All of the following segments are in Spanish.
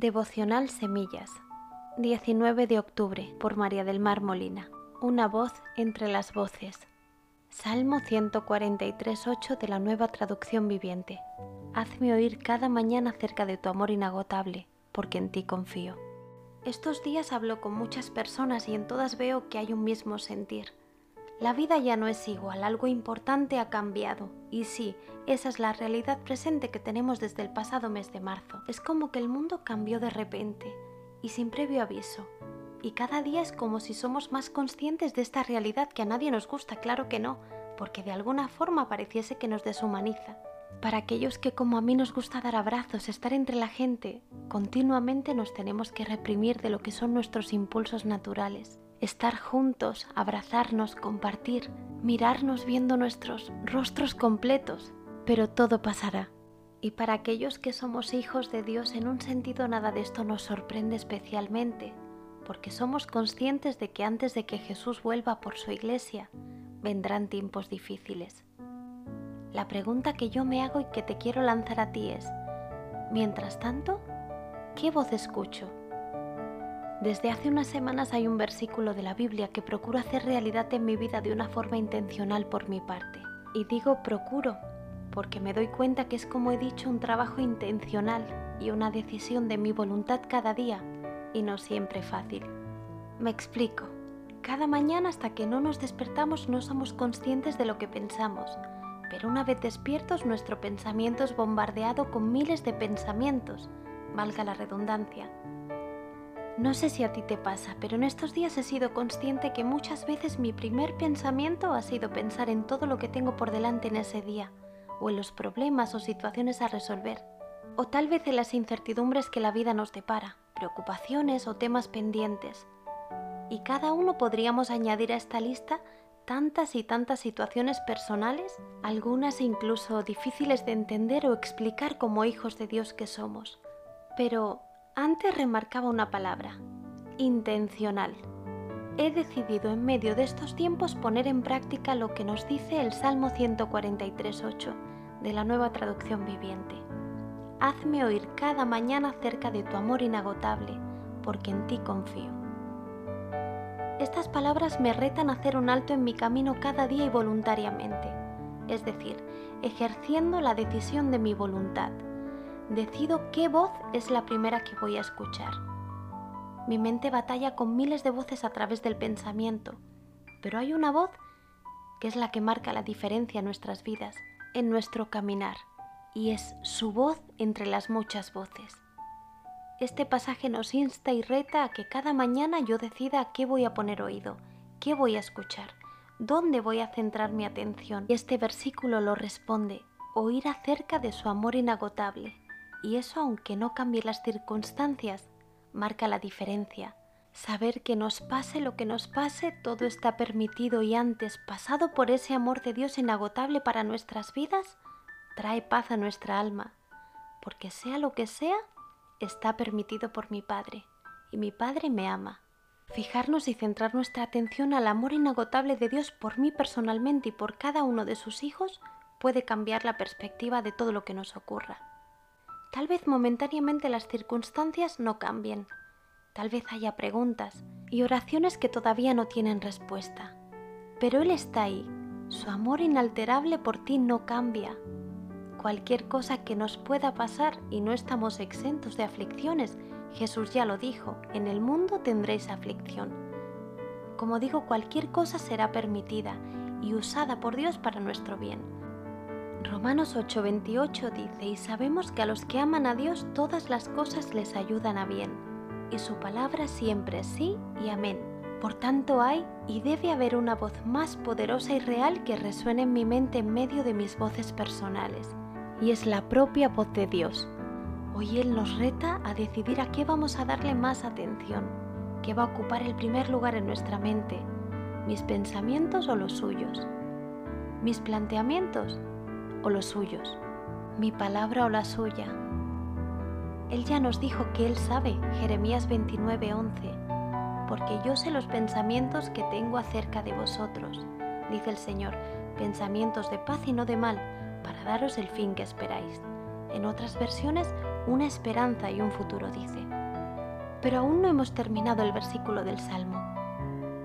Devocional Semillas, 19 de octubre, por María del Mar Molina. Una voz entre las voces. Salmo 143.8 de la nueva traducción viviente. Hazme oír cada mañana acerca de tu amor inagotable, porque en ti confío. Estos días hablo con muchas personas y en todas veo que hay un mismo sentir. La vida ya no es igual, algo importante ha cambiado. Y sí, esa es la realidad presente que tenemos desde el pasado mes de marzo. Es como que el mundo cambió de repente y sin previo aviso. Y cada día es como si somos más conscientes de esta realidad que a nadie nos gusta, claro que no, porque de alguna forma pareciese que nos deshumaniza. Para aquellos que como a mí nos gusta dar abrazos, estar entre la gente, continuamente nos tenemos que reprimir de lo que son nuestros impulsos naturales estar juntos, abrazarnos, compartir, mirarnos viendo nuestros rostros completos, pero todo pasará. Y para aquellos que somos hijos de Dios, en un sentido nada de esto nos sorprende especialmente, porque somos conscientes de que antes de que Jesús vuelva por su iglesia, vendrán tiempos difíciles. La pregunta que yo me hago y que te quiero lanzar a ti es, mientras tanto, ¿qué voz escucho? Desde hace unas semanas hay un versículo de la Biblia que procuro hacer realidad en mi vida de una forma intencional por mi parte. Y digo procuro, porque me doy cuenta que es como he dicho un trabajo intencional y una decisión de mi voluntad cada día, y no siempre fácil. Me explico. Cada mañana hasta que no nos despertamos no somos conscientes de lo que pensamos, pero una vez despiertos nuestro pensamiento es bombardeado con miles de pensamientos, valga la redundancia no sé si a ti te pasa, pero en estos días he sido consciente que muchas veces mi primer pensamiento ha sido pensar en todo lo que tengo por delante en ese día, o en los problemas o situaciones a resolver, o tal vez en las incertidumbres que la vida nos depara, preocupaciones o temas pendientes. Y cada uno podríamos añadir a esta lista tantas y tantas situaciones personales, algunas incluso difíciles de entender o explicar como hijos de Dios que somos. Pero antes remarcaba una palabra, intencional. He decidido en medio de estos tiempos poner en práctica lo que nos dice el Salmo 143.8 de la nueva traducción viviente. Hazme oír cada mañana acerca de tu amor inagotable, porque en ti confío. Estas palabras me retan a hacer un alto en mi camino cada día y voluntariamente, es decir, ejerciendo la decisión de mi voluntad decido qué voz es la primera que voy a escuchar. Mi mente batalla con miles de voces a través del pensamiento, pero hay una voz que es la que marca la diferencia en nuestras vidas, en nuestro caminar, y es su voz entre las muchas voces. Este pasaje nos insta y reta a que cada mañana yo decida qué voy a poner oído, qué voy a escuchar, dónde voy a centrar mi atención. Y este versículo lo responde, oír acerca de su amor inagotable, y eso aunque no cambie las circunstancias, marca la diferencia. Saber que nos pase lo que nos pase, todo está permitido y antes pasado por ese amor de Dios inagotable para nuestras vidas, trae paz a nuestra alma, porque sea lo que sea, está permitido por mi Padre, y mi Padre me ama. Fijarnos y centrar nuestra atención al amor inagotable de Dios por mí personalmente y por cada uno de sus hijos puede cambiar la perspectiva de todo lo que nos ocurra. Tal vez momentáneamente las circunstancias no cambien. Tal vez haya preguntas y oraciones que todavía no tienen respuesta. Pero Él está ahí. Su amor inalterable por ti no cambia. Cualquier cosa que nos pueda pasar y no estamos exentos de aflicciones, Jesús ya lo dijo, en el mundo tendréis aflicción. Como digo, cualquier cosa será permitida y usada por Dios para nuestro bien Romanos 8:28 dice, y sabemos que a los que aman a Dios todas las cosas les ayudan a bien, y su palabra siempre sí y amén. Por tanto hay y debe haber una voz más poderosa y real que resuene en mi mente en medio de mis voces personales, y es la propia voz de Dios. Hoy Él nos reta a decidir a qué vamos a darle más atención, qué va a ocupar el primer lugar en nuestra mente, mis pensamientos o los suyos, mis planteamientos o los suyos, mi palabra o la suya. Él ya nos dijo que Él sabe, Jeremías 29:11, porque yo sé los pensamientos que tengo acerca de vosotros, dice el Señor, pensamientos de paz y no de mal, para daros el fin que esperáis. En otras versiones, una esperanza y un futuro, dice. Pero aún no hemos terminado el versículo del Salmo.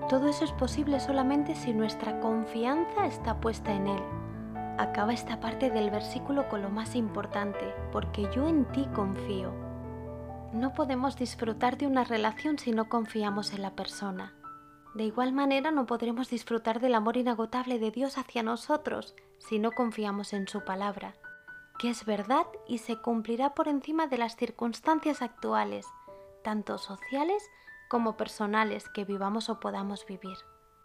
Todo eso es posible solamente si nuestra confianza está puesta en Él. Acaba esta parte del versículo con lo más importante, porque yo en ti confío. No podemos disfrutar de una relación si no confiamos en la persona. De igual manera no podremos disfrutar del amor inagotable de Dios hacia nosotros si no confiamos en su palabra, que es verdad y se cumplirá por encima de las circunstancias actuales, tanto sociales como personales que vivamos o podamos vivir.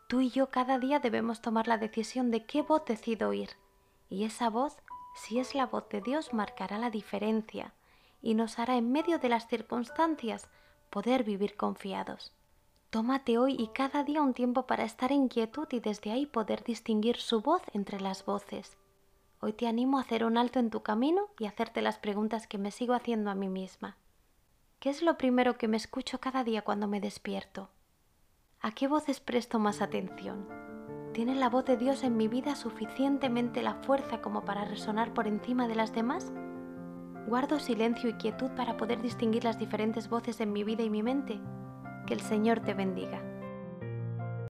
Tú y yo cada día debemos tomar la decisión de qué voz decido oír, y esa voz, si es la voz de Dios, marcará la diferencia y nos hará en medio de las circunstancias poder vivir confiados. Tómate hoy y cada día un tiempo para estar en quietud y desde ahí poder distinguir su voz entre las voces. Hoy te animo a hacer un alto en tu camino y hacerte las preguntas que me sigo haciendo a mí misma. ¿Qué es lo primero que me escucho cada día cuando me despierto? ¿A qué voces presto más atención? ¿Tiene la voz de Dios en mi vida suficientemente la fuerza como para resonar por encima de las demás? ¿Guardo silencio y quietud para poder distinguir las diferentes voces en mi vida y mi mente? Que el Señor te bendiga.